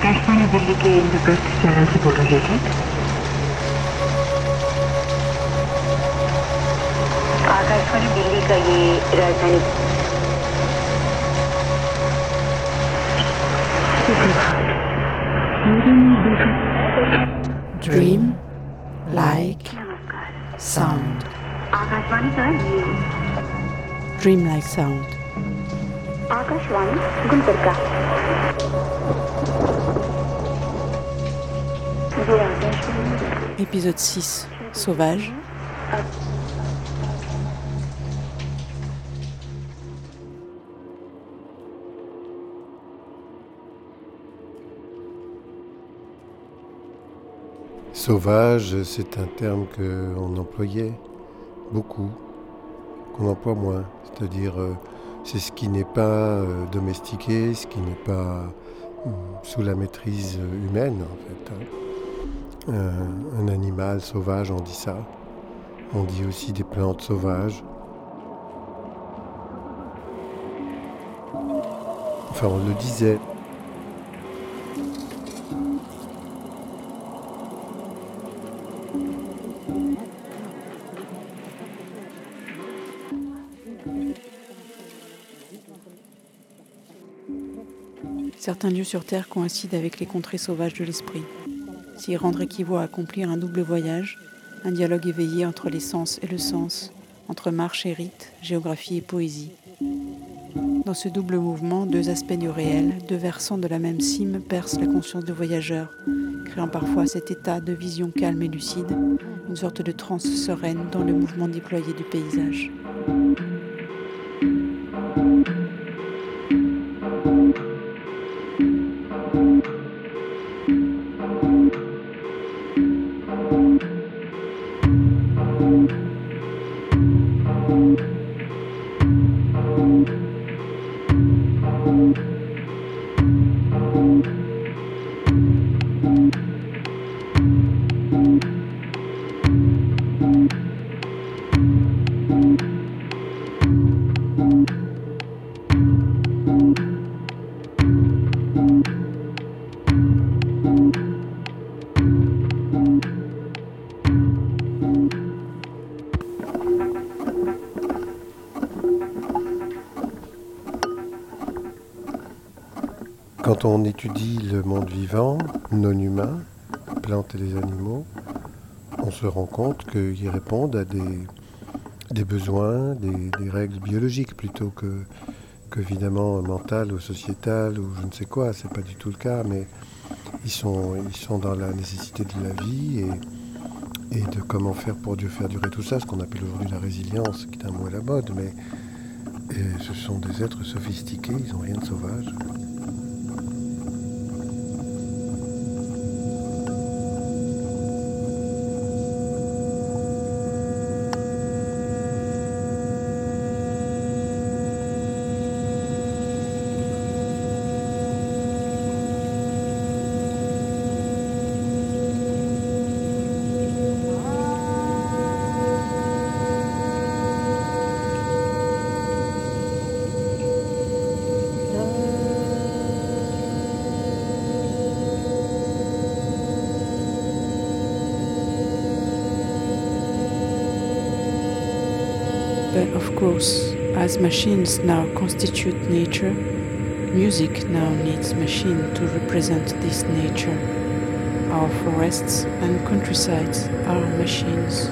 आकाशवाणी दिल्ली के इंद्रप्रस्थ चैनल से बोल रहे थे आकाशवाणी दिल्ली का ये राजधानी Dream like sound. आकाशवाणी का ये Dream like sound. Akashvani Gulbarga Épisode 6. Sauvage. Sauvage, c'est un terme qu'on employait beaucoup, qu'on emploie moins. C'est-à-dire, euh, c'est ce qui n'est pas euh, domestiqué, ce qui n'est pas hum, sous la maîtrise humaine, en fait. Un, un animal sauvage, on dit ça. On dit aussi des plantes sauvages. Enfin, on le disait. Certains lieux sur Terre coïncident avec les contrées sauvages de l'esprit. S'y rendre équivaut à accomplir un double voyage, un dialogue éveillé entre les sens et le sens, entre marche et rite, géographie et poésie. Dans ce double mouvement, deux aspects du réel, deux versants de la même cime percent la conscience du voyageur, créant parfois cet état de vision calme et lucide, une sorte de transe sereine dans le mouvement déployé du paysage. Non humain, les plantes et les animaux, on se rend compte qu'ils répondent à des, besoins, des, règles biologiques plutôt que, que évidemment mentales ou sociétales ou je ne sais quoi. C'est pas du tout le cas, mais ils sont, dans la nécessité de la vie et, de comment faire pour Dieu faire durer tout ça, ce qu'on appelle aujourd'hui la résilience, qui est un mot à la mode, mais ce sont des êtres sophistiqués, ils n'ont rien de sauvage. Course, as machines now constitute nature, music now needs machine to represent this nature. Our forests and countrysides are machines.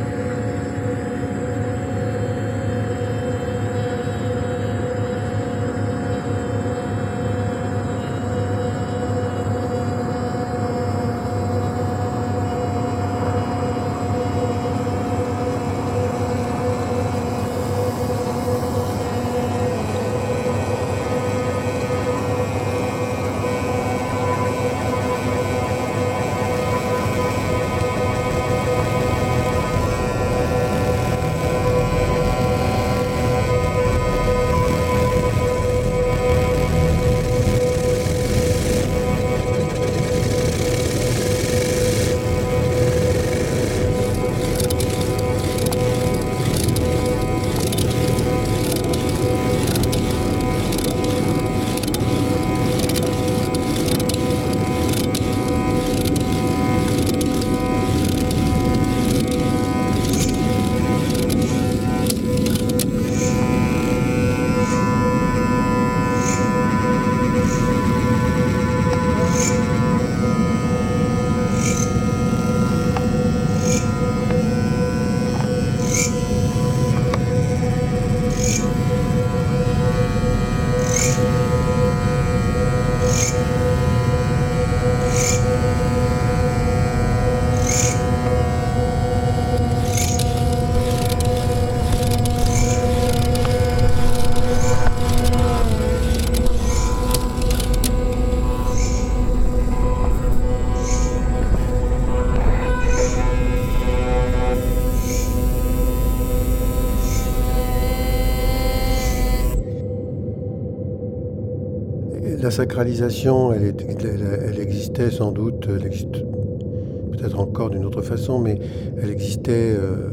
Sacralisation, elle, existait sans doute, peut-être encore d'une autre façon, mais elle existait euh,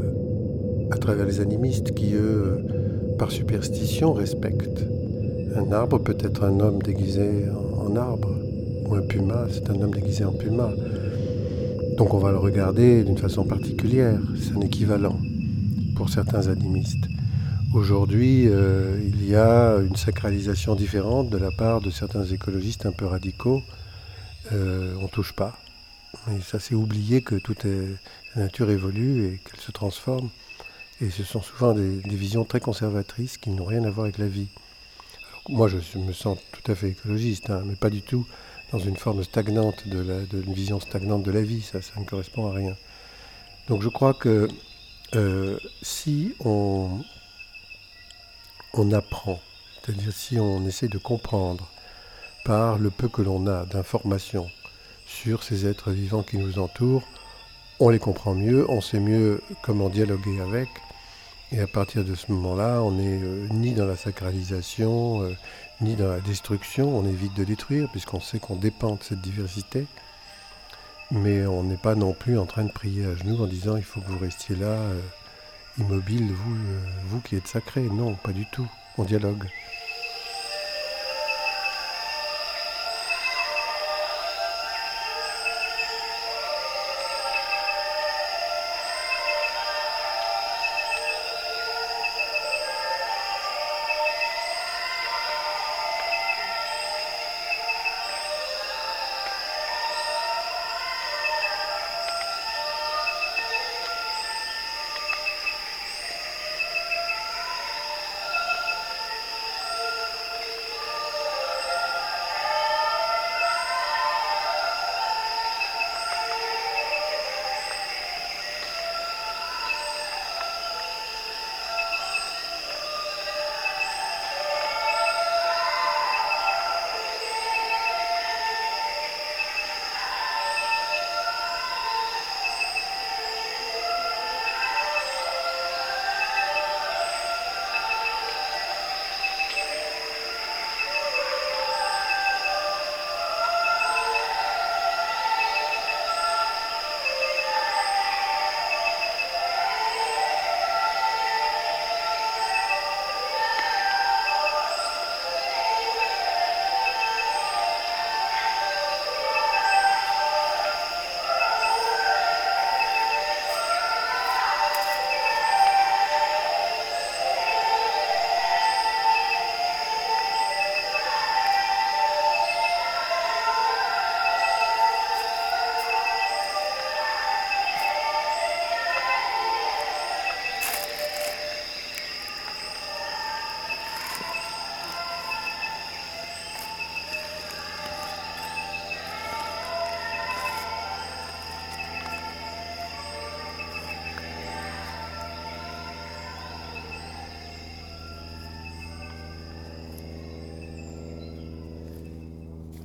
à travers les animistes qui, eux, par superstition, respectent. Un arbre peut être un homme déguisé en, arbre, ou un puma, c'est un homme déguisé en puma. Donc on va le regarder d'une façon particulière, c'est un équivalent pour certains animistes. Aujourd'hui, euh, il y a une sacralisation différente de la part de certains écologistes un peu radicaux. Euh, on ne touche pas. Mais ça, c'est oublier que toute la nature évolue et qu'elle se transforme. Et ce sont souvent des, visions très conservatrices qui n'ont rien à voir avec la vie. moi, je me sens tout à fait écologiste, hein, mais pas du tout dans une forme stagnante, de, la, une vision stagnante de la vie. Ça, ça ne correspond à rien. Donc je crois que euh, si on, on apprend, c'est-à-dire si on essaie de comprendre par le peu que l'on a d'informations sur ces êtres vivants qui nous entourent, on les comprend mieux, on sait mieux comment dialoguer avec, et à partir de ce moment-là, on n'est euh, ni dans la sacralisation, euh, ni dans la destruction, on évite de détruire, puisqu'on sait qu'on dépend de cette diversité, mais on n'est pas non plus en train de prier à genoux en disant il faut que vous restiez là. Euh, immobile, vous, euh, vous qui êtes sacré. Non, pas du tout. On dialogue.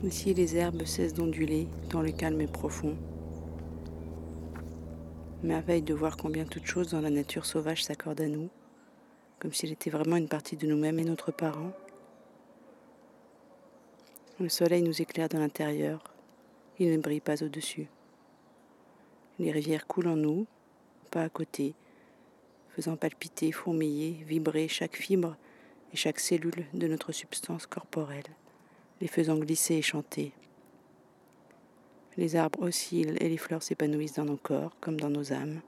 Ici, les herbes cessent d'onduler dans le calme et profond. Merveille de voir combien toute chose dans la nature sauvage s'accorde à nous, comme s'il était vraiment une partie de nous-mêmes et notre parent. Le soleil nous éclaire de l'intérieur, il ne brille pas au-dessus. Les rivières coulent en nous, pas à côté, faisant palpiter, fourmiller, vibrer chaque fibre et chaque cellule de notre substance corporelle les faisant glisser et chanter. Les arbres oscillent et les fleurs s'épanouissent dans nos corps comme dans nos âmes,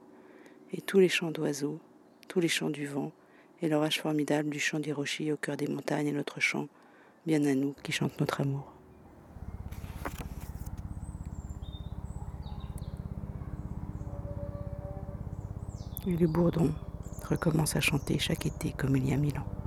et tous les chants d'oiseaux, tous les chants du vent, et l'orage formidable du chant des rochers au cœur des montagnes est notre chant, bien à nous qui chante notre amour. Et le bourdon recommence à chanter chaque été comme il y a mille ans.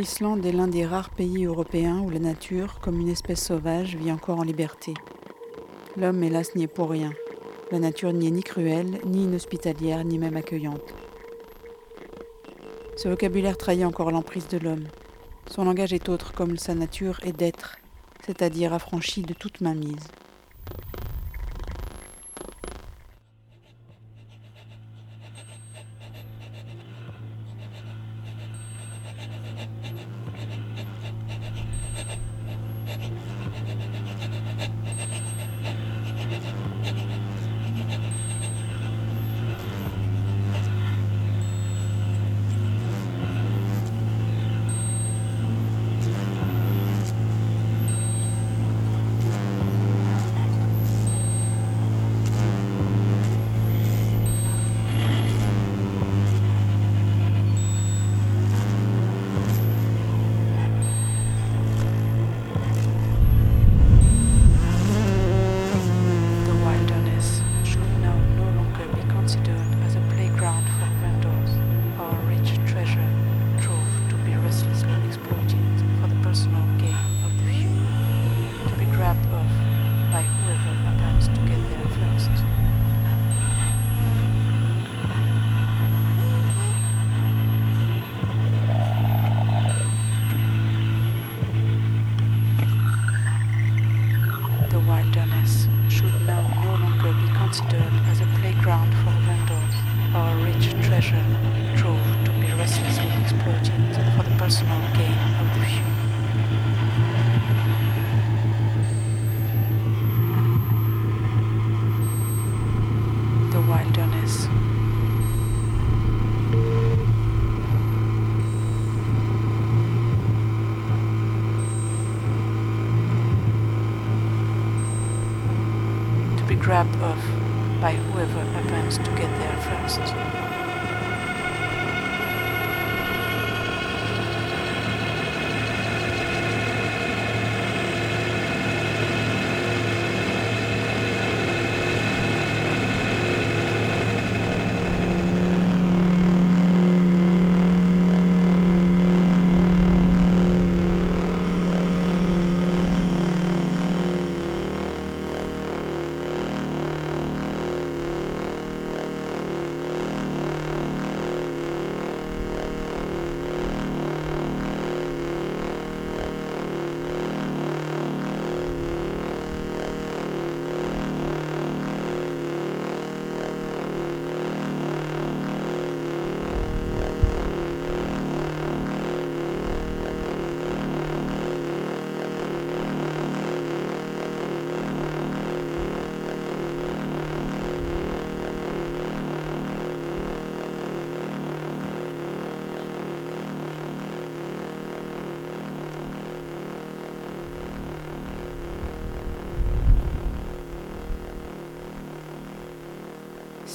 L'Islande est l'un des rares pays européens où la nature, comme une espèce sauvage, vit encore en liberté. L'homme, hélas, n'y est pour rien. La nature n'y est ni cruelle, ni inhospitalière, ni même accueillante. Ce vocabulaire trahit encore l'emprise de l'homme. Son langage est autre, comme sa nature est d'être, c'est-à-dire affranchi de toute mainmise.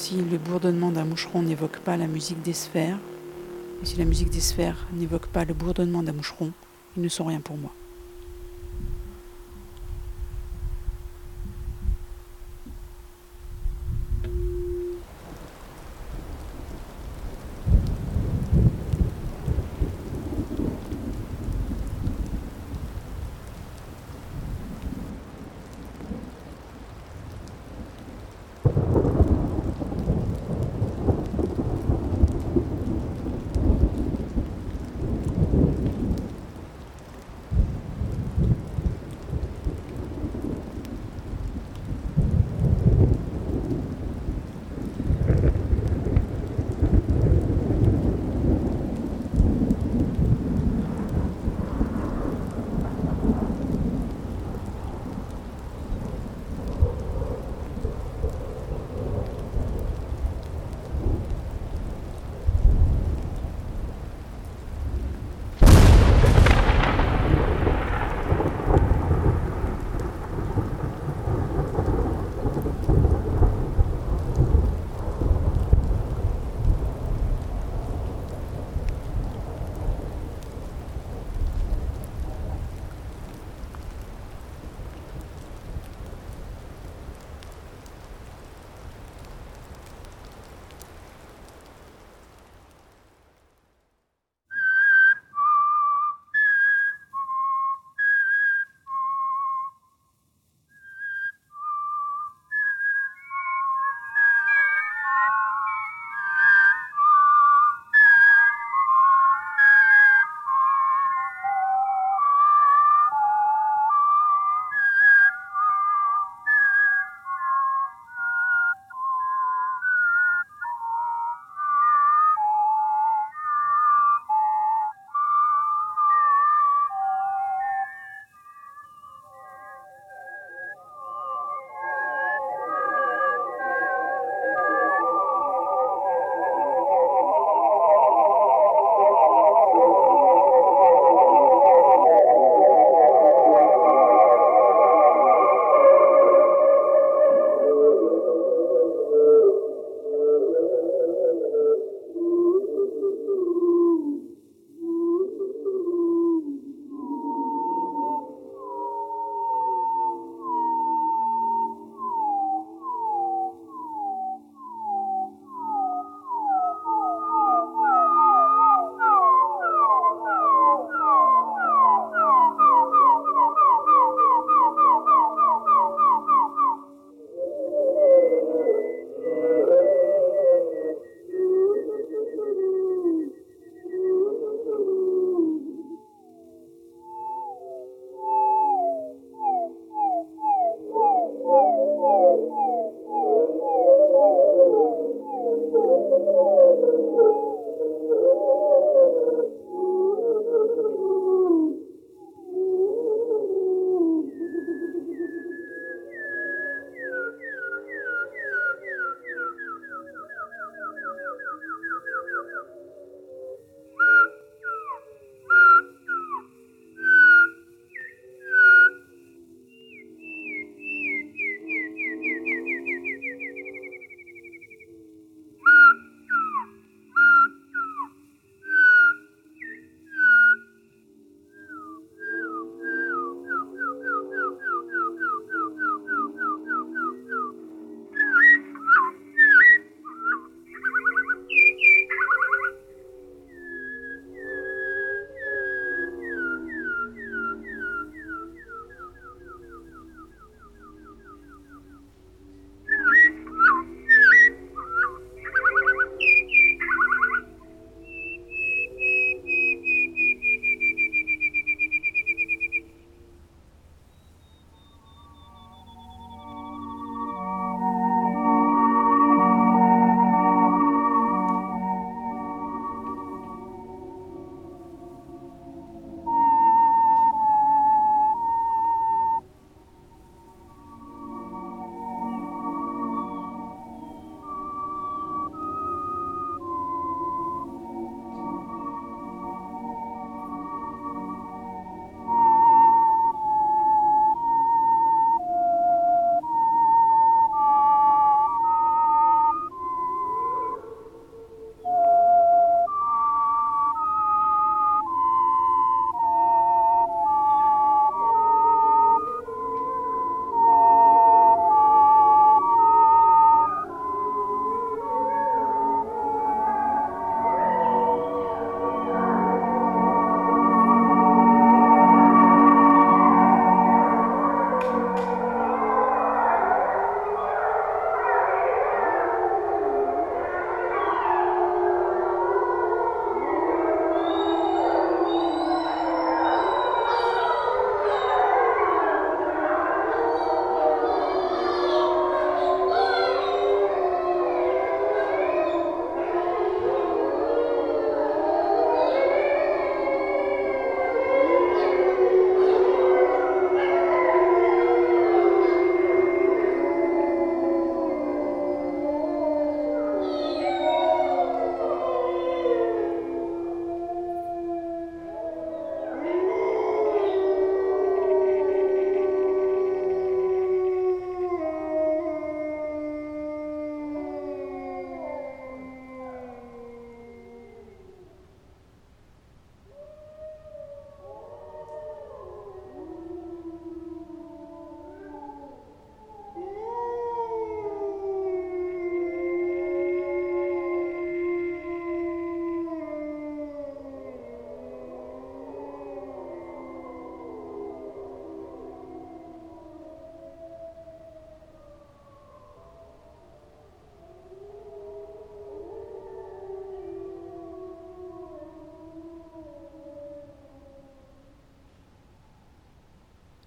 Si le bourdonnement d'un moucheron n'évoque pas la musique des sphères, et si la musique des sphères n'évoque pas le bourdonnement d'un moucheron, ils ne sont rien pour moi.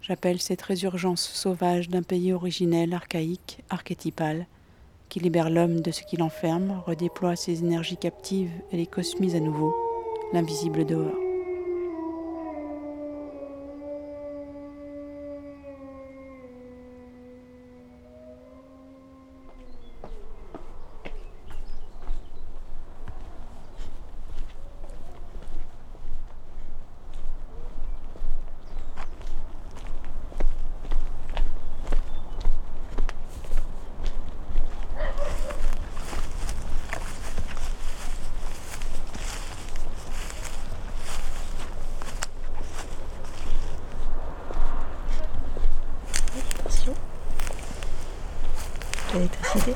J'appelle cette résurgence sauvage d'un pays originel, archaïque, archétypal, qui libère l'homme de ce qui l'enferme, redéploie ses énergies captives et les cosmise à nouveau, l'invisible dehors. l'électricité.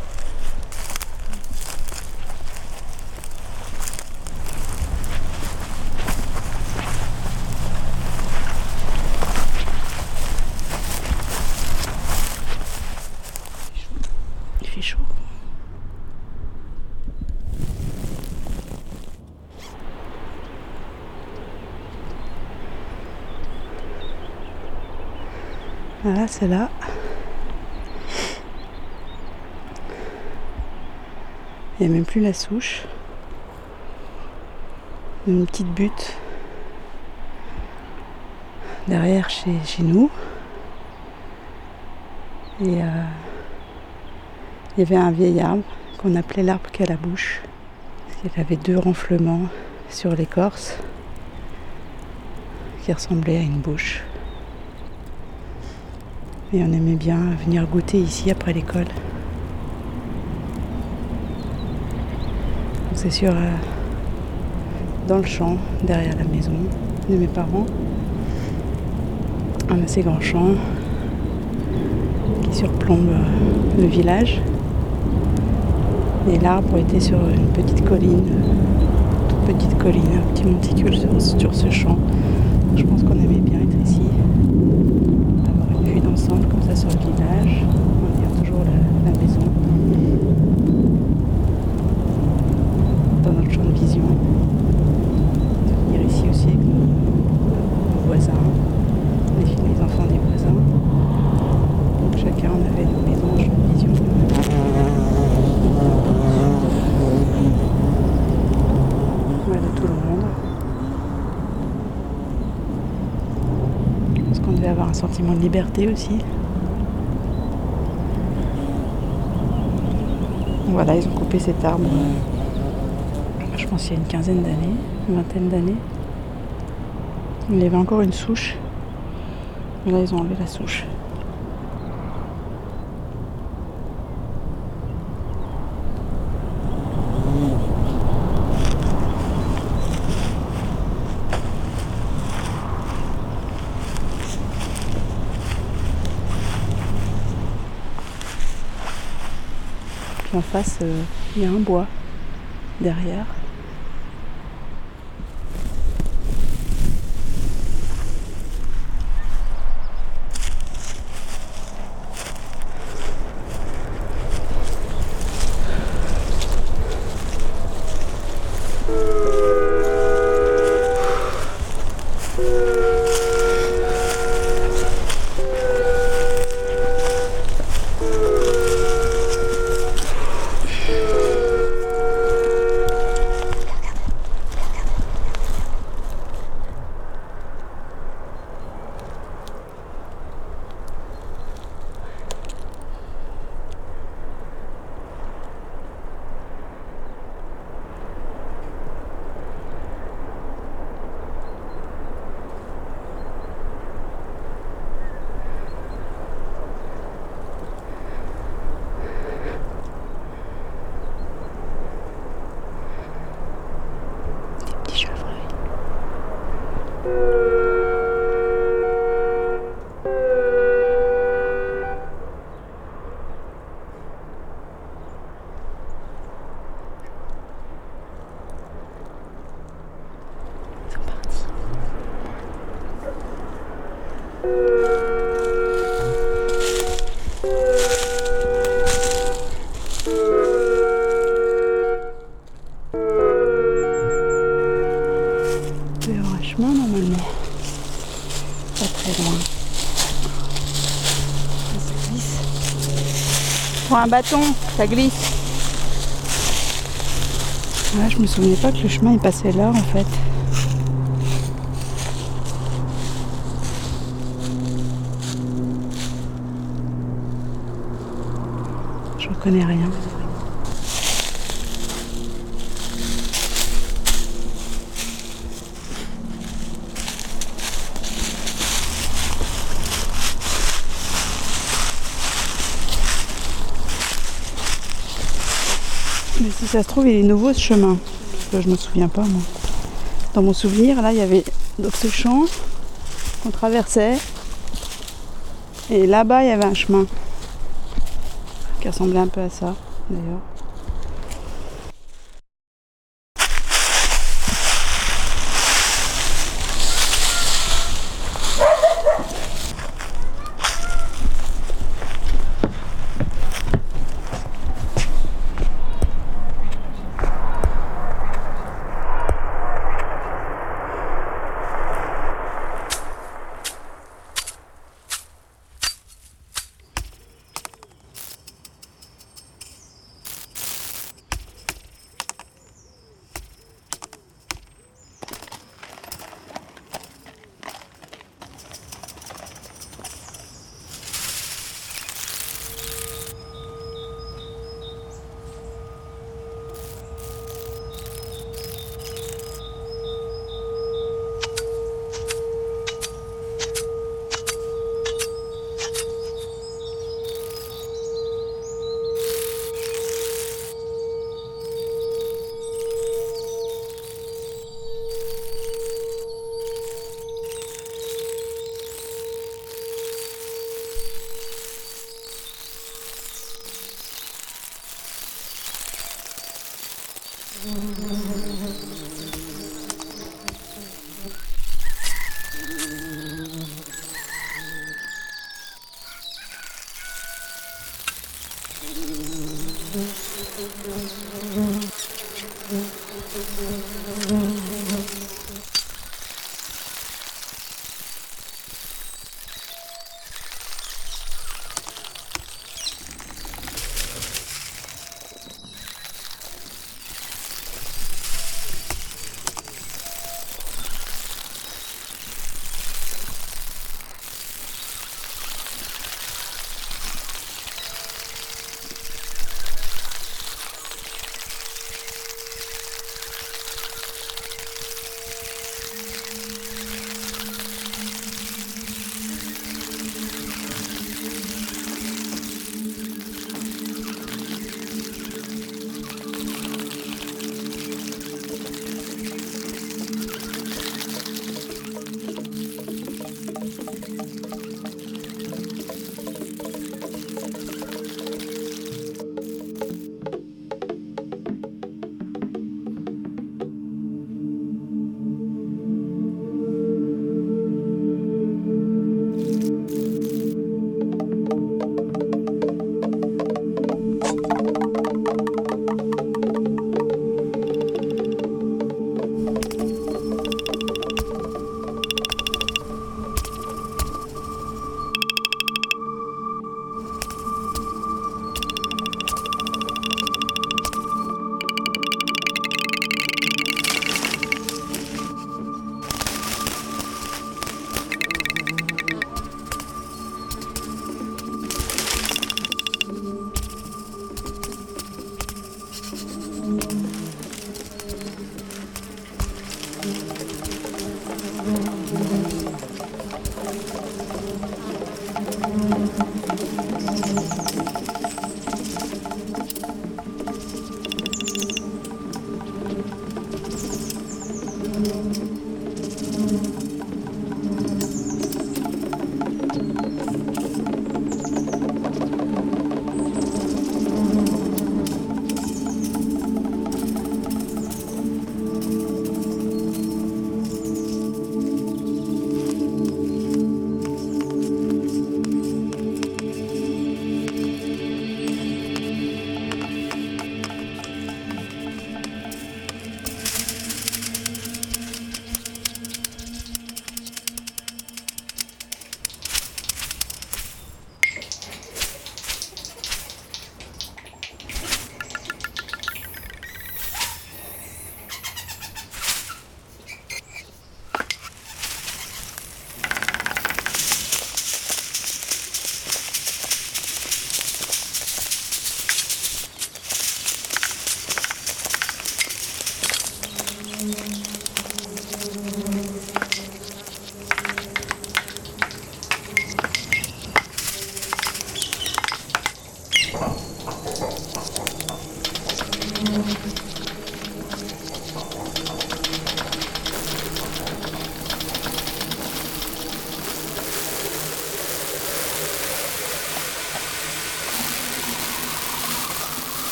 Il fait chaud. Voilà, c'est là. Il n'y a même plus la souche. Une petite butte derrière chez, chez nous. Et euh, il y avait un vieil arbre qu'on appelait l'arbre qui a la bouche. Il avait deux renflements sur l'écorce qui ressemblaient à une bouche. Et on aimait bien venir goûter ici après l'école. c'est sur euh, dans le champ derrière la maison de mes parents. Un assez grand champ qui surplombe euh, le village. Et l'arbre était sur une petite colline, toute petite colline, un petit monticule sur ce champ. Je pense qu'on aimait bien être ici, avoir une vue d'ensemble comme ça sur le village. On a toujours la, la maison. Venir ici aussi avec nos, voisins, les, les enfants des voisins. Donc chacun on avait nos maisons, champ de vision. Voilà tout le monde. Je pense qu'on devait avoir un sentiment de aussi. Voilà, ils ont coupé cet arbre pense il y a une quinzaine d'années, une vingtaine d'années. Il y avait encore une souche. Là, ils ont enlevé la souche. En face, euh, il y a un bois derrière. Un bâton, ça glisse. Ouais, je me souvenais pas que le chemin il passait là en fait. Je reconnais rien. Mais si ça se trouve, il est nouveau ce chemin. Je me souviens pas, moi. Dans mon souvenir, là, il y avait donc ce champ qu'on traversait. Et là-bas, il y avait un chemin qui ressemblait un peu à ça, d'ailleurs.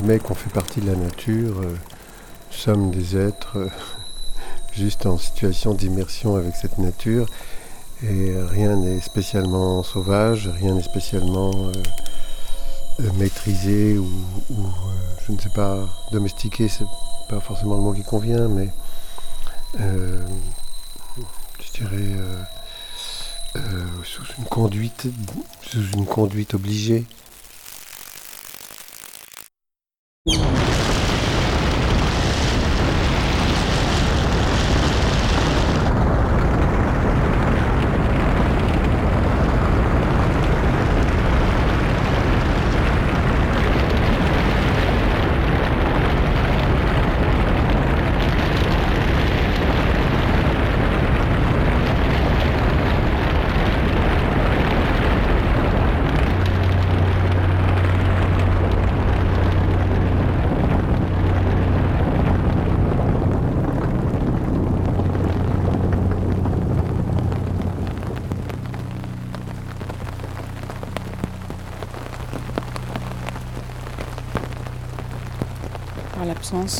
Admet qu'on fait partie de la nature, euh, nous sommes des êtres euh, juste en situation d'immersion avec cette nature et rien n'est spécialement sauvage, rien n'est spécialement maîtrisé ou, je ne sais pas, domestiqué, c'est pas forcément le mot qui convient, mais je dirais sous une conduite, sous une conduite obligée.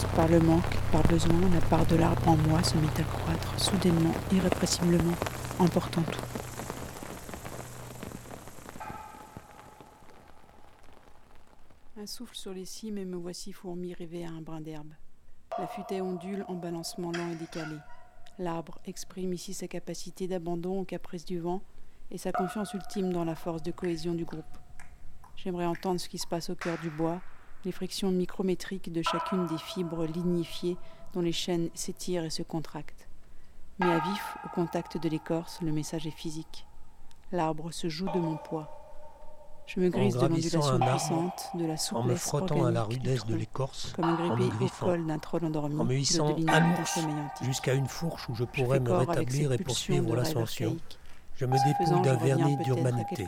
Par le manque, par besoin, la part de l'arbre en moi se mit à croître, soudainement, irrépressiblement, emportant tout. Un souffle sur les cimes et me voici fourmi rêver à un brin d'herbe. La futaie ondule en balancement lent et décalé. L'arbre exprime ici sa capacité d'abandon aux caprices du vent et sa confiance ultime dans la force de cohésion du groupe. J'aimerais entendre ce qui se passe au cœur du bois, les frictions micrométriques de chacune des fibres lignifiées dont les chaînes s'étirent et se contractent. Mais à vif, au contact de l'écorce, le message est physique. L'arbre se joue de mon poids. Je me grise de l'ondulation puissante, de la souplesse en me frottant à la rudesse de l'écorce, comme un grippé au col d'un troll endormi, en me hissant jusqu'à une fourche où je pourrais me rétablir et poursuivre l'ascension. Je me dépouille d'un vernis d'humanité.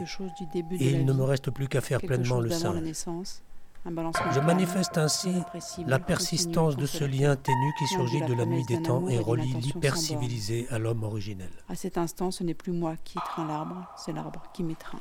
Et il ne me reste plus qu'à faire pleinement le sein. Je manifeste ainsi la persistance de ce lien ténu qui surgit de la nuit des temps et relie l'hypercivilisé à l'homme originel. À cet instant, ce n'est plus moi qui étreins l'arbre, c'est l'arbre qui m'étreint.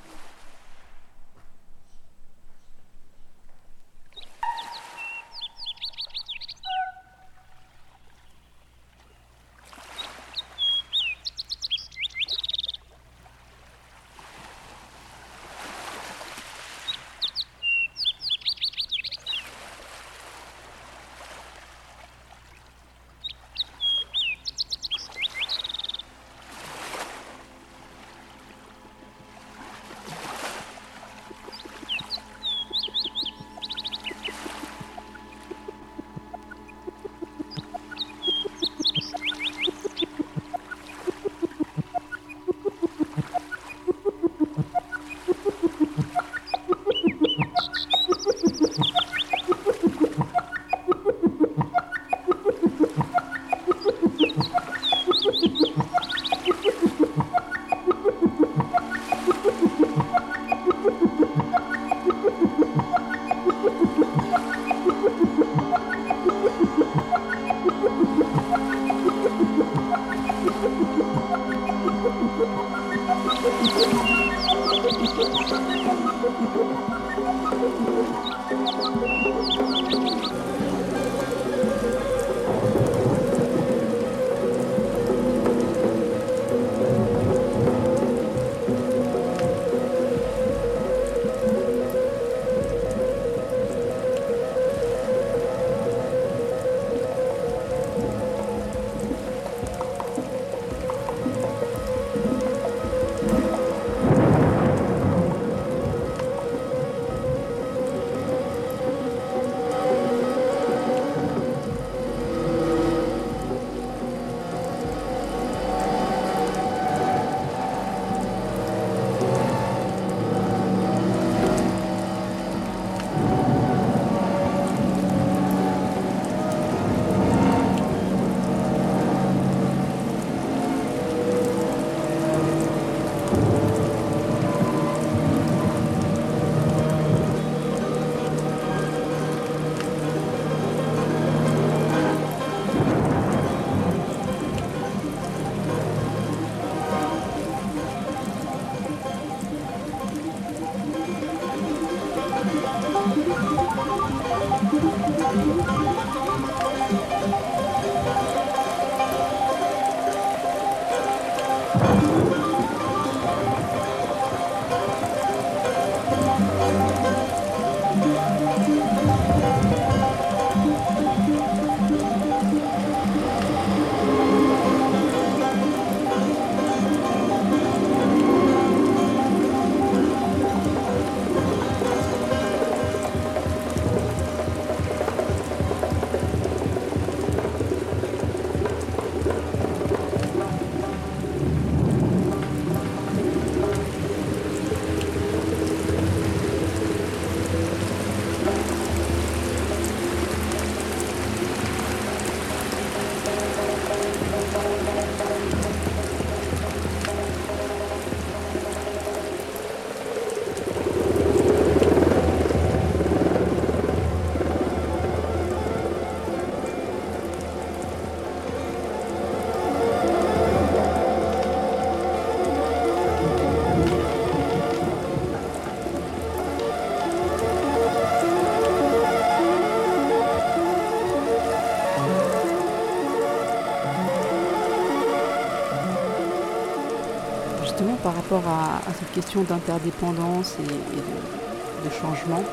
À, cette question d'interdépendance et, de, changement,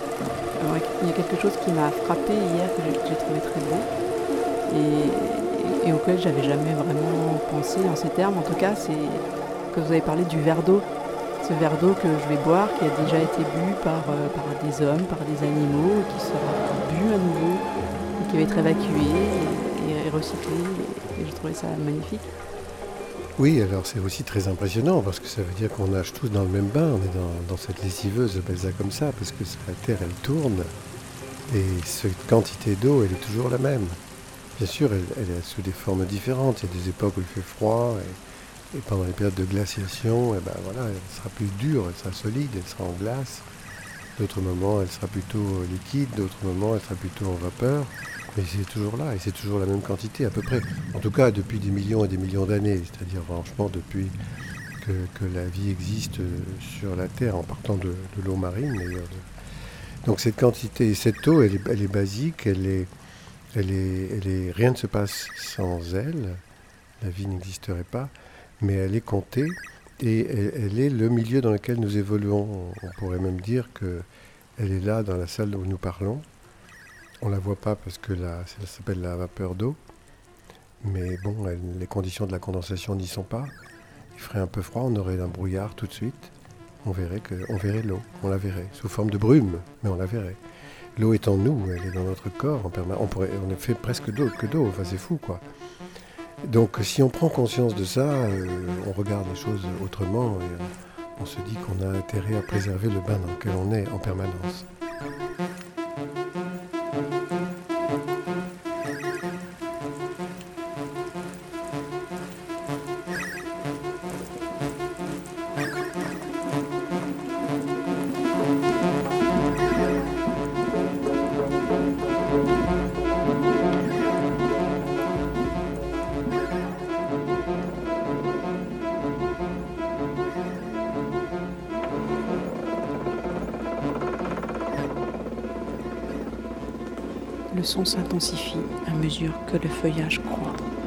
il y a quelque chose qui m'a frappé hier que j'ai trouvé très beau et, auquel j'avais jamais vraiment pensé en ces termes. En tout cas, c'est que vous avez parlé du verre d'eau. Ce verre d'eau que je vais boire, qui a déjà été bu par, euh, des hommes, par des animaux, qui sera bu à nouveau, qui va être évacué et, recyclé. et je trouvais ça magnifique. Oui, alors c'est aussi très impressionnant parce que ça veut dire qu'on nage tous dans le même bain, on est dans, cette lessiveuse, j'appelle ça comme ça, parce que la Terre elle tourne et cette quantité d'eau elle est toujours la même. Bien sûr, elle, est sous des formes différentes, il y a des époques où il fait froid Et pendant les périodes de glaciation, eh ben voilà, elle sera plus dure, elle sera solide, elle sera en glace. D'autres moments, elle sera plutôt liquide, d'autres moments, elle sera plutôt en vapeur. Mais c'est toujours là, et c'est toujours la même quantité à peu près. En tout cas, depuis des millions et des millions d'années, c'est-à-dire franchement depuis que, la vie existe sur la Terre, en partant de, l'eau marine Donc cette quantité, cette eau, elle est, basique, elle est, elle est, elle est, rien ne se passe sans elle, la vie n'existerait pas, mais elle est comptée et elle, est le milieu dans lequel nous évoluons. On pourrait même dire qu'elle est là dans la salle où nous parlons. On ne la voit pas parce que ça s'appelle la vapeur d'eau. Mais bon, les conditions de la condensation n'y sont pas. Il ferait un peu froid, on aurait un brouillard tout de suite. On verrait, que, verrait l'eau, on la verrait, sous forme de brume, mais on la verrait. L'eau est en nous, elle est dans notre corps. On, pourrait, on fait presque d'eau que d'eau, enfin c'est fou quoi. Donc si on prend conscience de ça, euh, on regarde les choses autrement et on se dit qu'on a intérêt à préserver le bain dans lequel on est en permanence. Que le feuillage croît.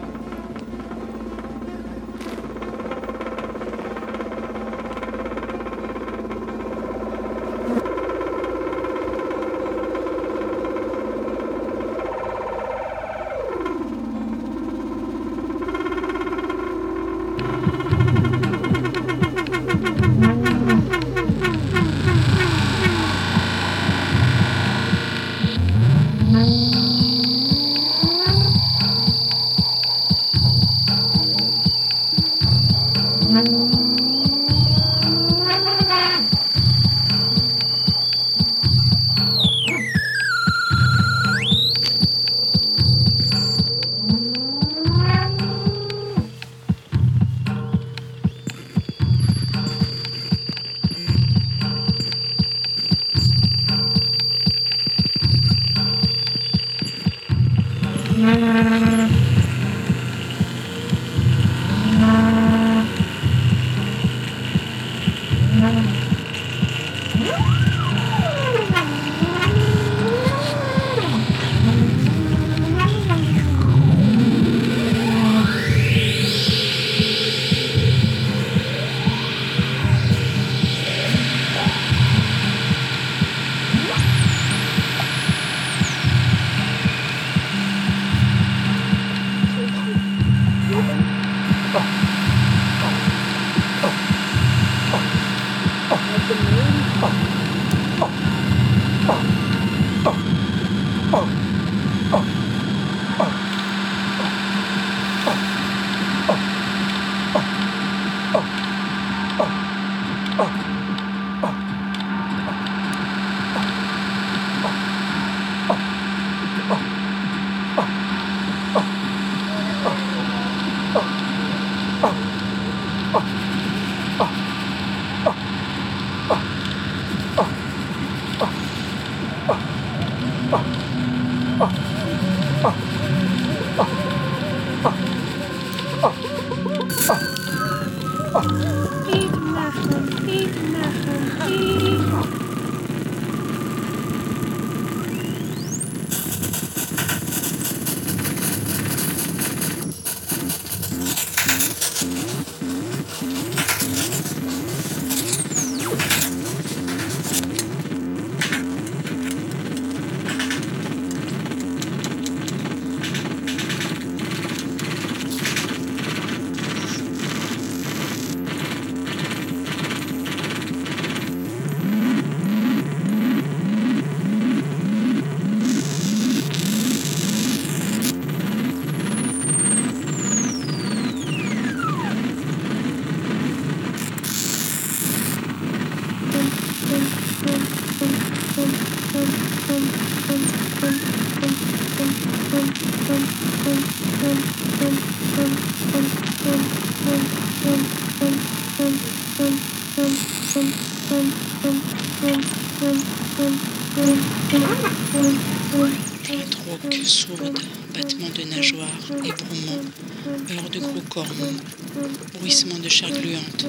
De bruissement de chair gluante.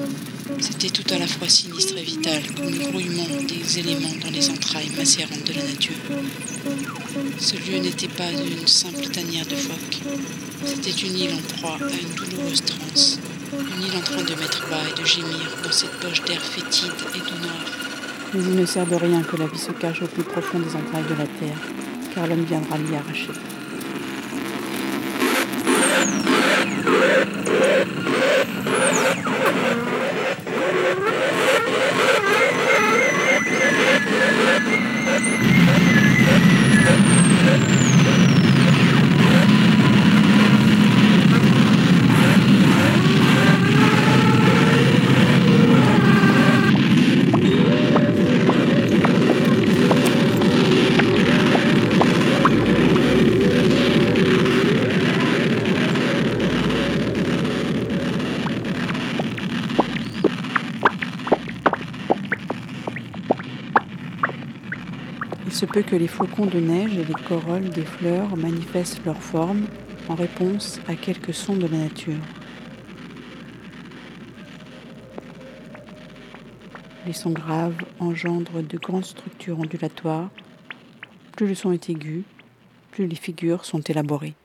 C'était tout à la fois sinistre et vital, comme le grouillement des éléments dans les entrailles macérantes de la nature. Ce lieu n'était pas une simple tanière de phoques. C'était une île en proie à une douloureuse transe. Une île en train de mettre bas et de gémir dans cette poche d'air fétide et d'honneur. Mais il ne sert de rien que la vie se cache au plus profond des entrailles de la terre, car l'homme viendra l'y arracher. Peu que les flocons de neige et les corolles des fleurs manifestent leur forme en réponse à quelques sons de la nature. Les sons graves engendrent de grandes structures ondulatoires. Plus le son est aigu, plus les figures sont élaborées.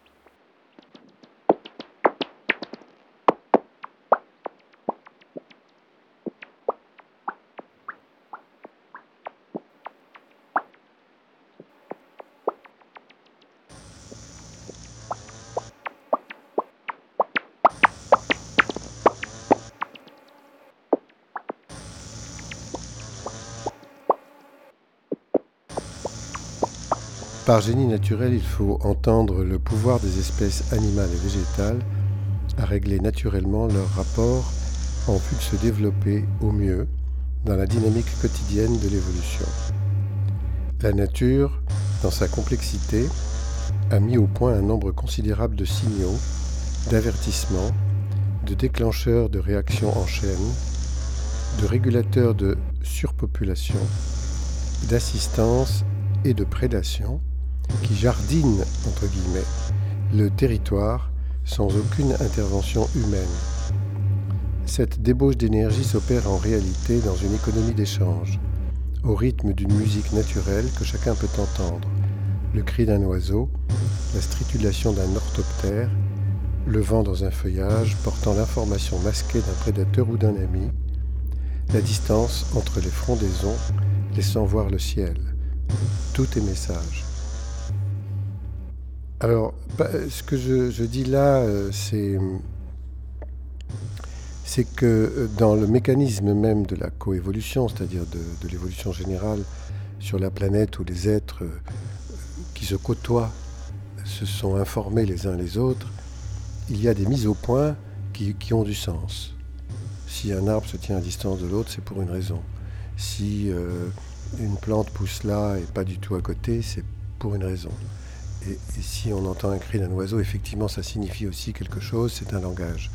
Par génie naturel, il faut entendre le pouvoir des espèces animales et végétales à régler naturellement leur rapport en vue de se développer au mieux dans la dynamique quotidienne de l'évolution. La nature, dans sa complexité, a mis au point un nombre considérable de signaux, d'avertissements, de déclencheurs de réactions en chaîne, de régulateurs de surpopulation, d'assistance et de prédation, qui jardine, entre guillemets, le territoire sans aucune intervention humaine. Cette débauche d'énergie s'opère en réalité dans une économie d'échange, au rythme d'une musique naturelle que chacun peut entendre, le cri d'un oiseau, la stritulation d'un orthoptère, le vent dans un feuillage portant l'information masquée d'un prédateur ou d'un ami, la distance entre les frondaisons laissant voir le ciel. Tout est message. Alors, bah, ce que je, dis là, euh, c'est, que euh, dans le mécanisme même de la coévolution, c'est-à-dire de, l'évolution générale sur la planète où les êtres euh, qui se côtoient se sont informés les uns les autres, il y a des mises au point qui ont du sens. Si un arbre se tient à distance de l'autre, c'est pour une raison. Si une plante pousse là et pas du tout à côté, c'est pour une raison. Et, si on entend un cri d'un oiseau, effectivement, ça signifie aussi quelque chose, c'est un langage.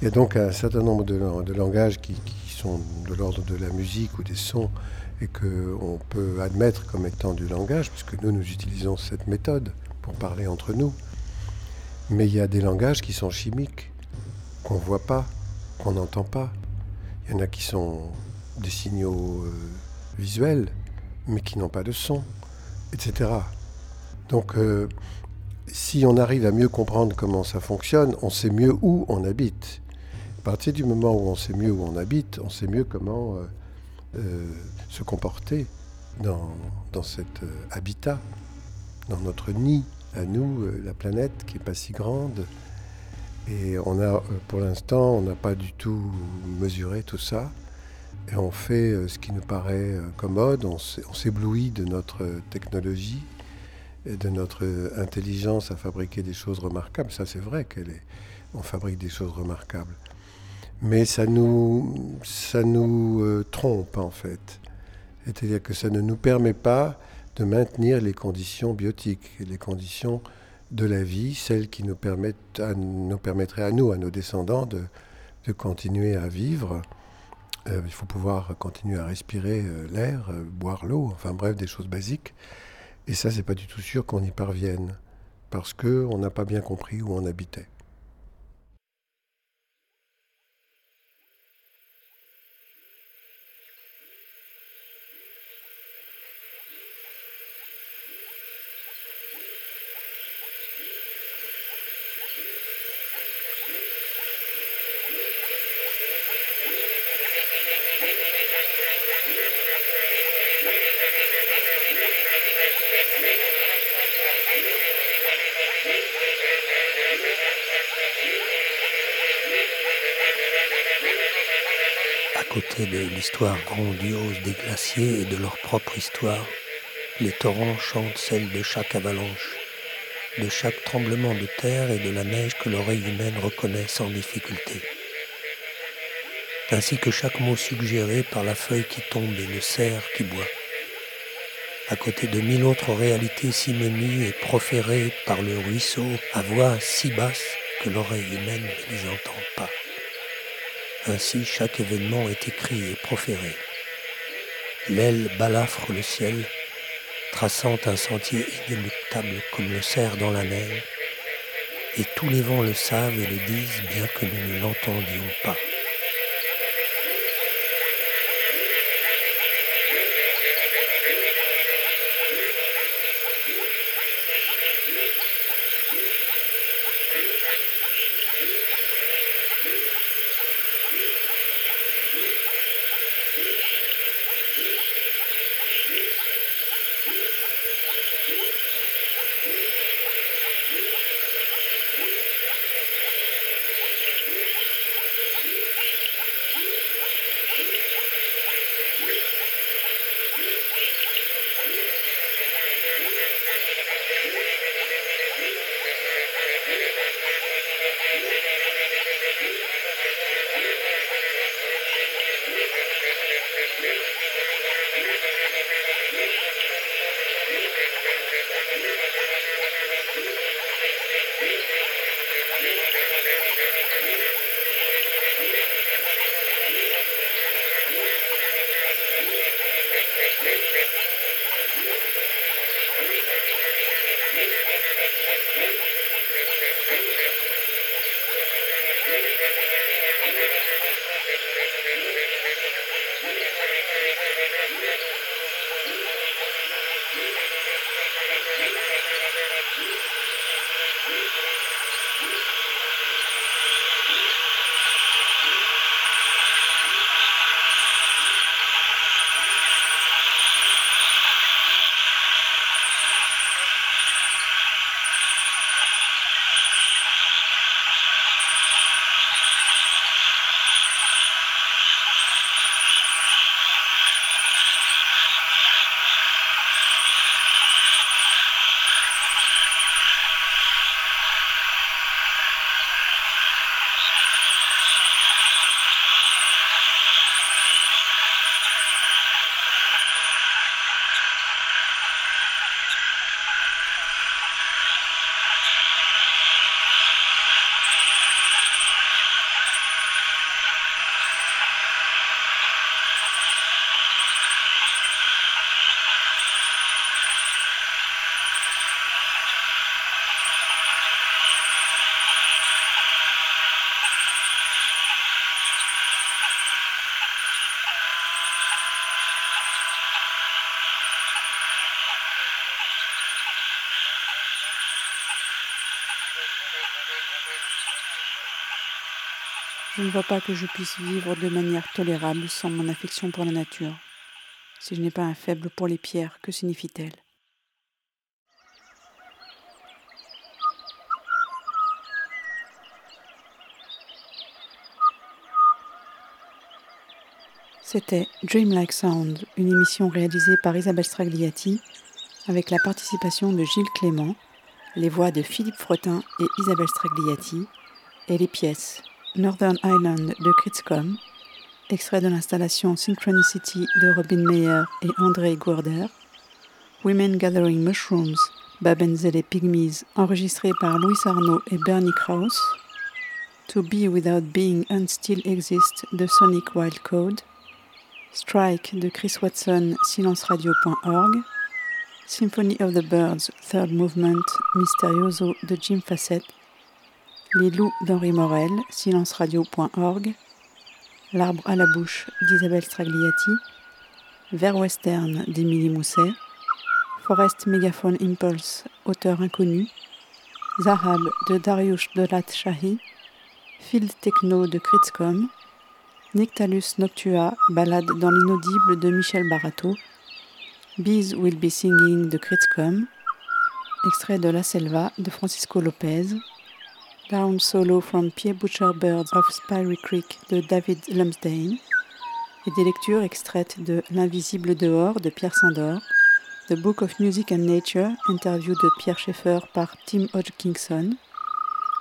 Il y a donc un certain nombre de, langages qui, sont de l'ordre de la musique ou des sons et qu'on peut admettre comme étant du langage, puisque nous, nous utilisons cette méthode pour parler entre nous. Mais il y a des langages qui sont chimiques, qu'on ne voit pas, qu'on n'entend pas. Il y en a qui sont des signaux euh, visuels, mais qui n'ont pas de son, etc. Donc, euh, si on arrive à mieux comprendre comment ça fonctionne, on sait mieux où on habite. À partir du moment où on sait mieux où on habite, on sait mieux comment euh, euh, se comporter dans, dans cet habitat, dans notre nid à nous, la planète qui n'est pas si grande. Et on a, pour l'instant, on n'a pas du tout mesuré tout ça. Et on fait ce qui nous paraît commode, on s'éblouit de notre technologie et de notre intelligence à fabriquer des choses remarquables. Ça, c'est vrai qu'elle est, on fabrique des choses remarquables. Mais ça nous, ça nous euh, trompe, en fait. C'est-à-dire que ça ne nous permet pas de maintenir les conditions biotiques, les conditions de la vie, celles qui nous, permettent à, nous permettraient à nous, à nos descendants, de, de continuer à vivre il faut pouvoir continuer à respirer l'air, boire l'eau, enfin bref, des choses basiques. Et ça, c'est pas du tout sûr qu'on y parvienne, parce qu'on n'a pas bien compris où on habitait. L'histoire grandiose des glaciers et de leur propre histoire, les torrents chantent celle de chaque avalanche, de chaque tremblement de terre et de la neige que l'oreille humaine reconnaît sans difficulté. Ainsi que chaque mot suggéré par la feuille qui tombe et le cerf qui boit. À côté de mille autres réalités si menues et proférées par le ruisseau à voix si basse que l'oreille humaine ne les entend pas. Ainsi chaque événement est écrit et proféré. L'aile balafre le ciel, traçant un sentier inéluctable comme le cerf dans la neige, et tous les vents le savent et le disent bien que nous ne l'entendions pas. Je ne vois pas que je puisse vivre de manière tolérable sans mon affection pour la nature. Si je n'ai pas un faible pour les pierres, que signifie-t-elle? C'était Dreamlike Sound, une émission réalisée par Isabelle Stragliati avec la participation de Gilles Clément, les voix de Philippe Frottin et Isabelle Stragliati et les pièces Northern Island de Kritzcom, extrait de l'installation Synchronicity de Robin Meyer et André Gourder, Women Gathering Mushrooms, Babenzele Pygmies, enregistré par Louis Arnaud et Bernie Krauss, To Be Without Being and Still Exist de Sonic Wild Code, Strike de Chris Watson, silenceradio.org, Symphony of the Birds, Third Movement, Misterioso de Jim Fassett, Les loups d'Henri Morel, silenceradio.org, L'arbre à la bouche d'Isabelle Stragliati, Vers western d'Émilie Mousset, Forest Megaphone Impulse, auteur inconnu, Zahab de Dariush Dolat Shahi, Field Techno de Kritzcom, Nictalus Noctua, ballade dans l'inaudible de Michel Barato, Bees Will Be Singing de Kritzcom, extrait de La Selva de Francisco Lopez, Down Solo from Pierre Butcher Birds of Spirey Creek de David Lumsdain, et des lectures extraites de L'invisible dehors de Pierre Sandor, The Book of Music and Nature, interview de Pierre Schaeffer par Tim Hodgkinson,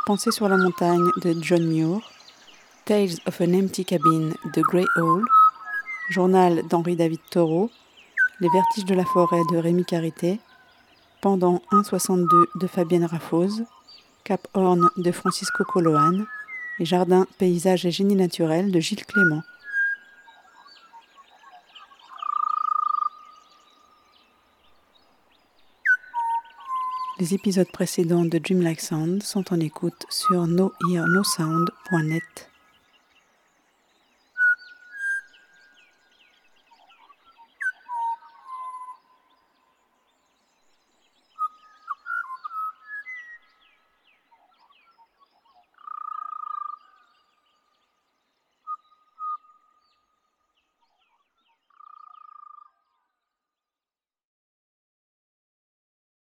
Pensée sur la montagne de John Muir, Tales of an Empty Cabin de Grey Hall, Journal d'Henri David Thoreau, Les Vertiges de la forêt de Rémi Carité, Pendant 1,62 de Fabienne Raffose, Cap Horn de Francisco Coloane et Jardin, paysages et génie naturel de Gilles Clément. Les épisodes précédents de Dreamlike Sound sont en écoute sur noearnosound.net.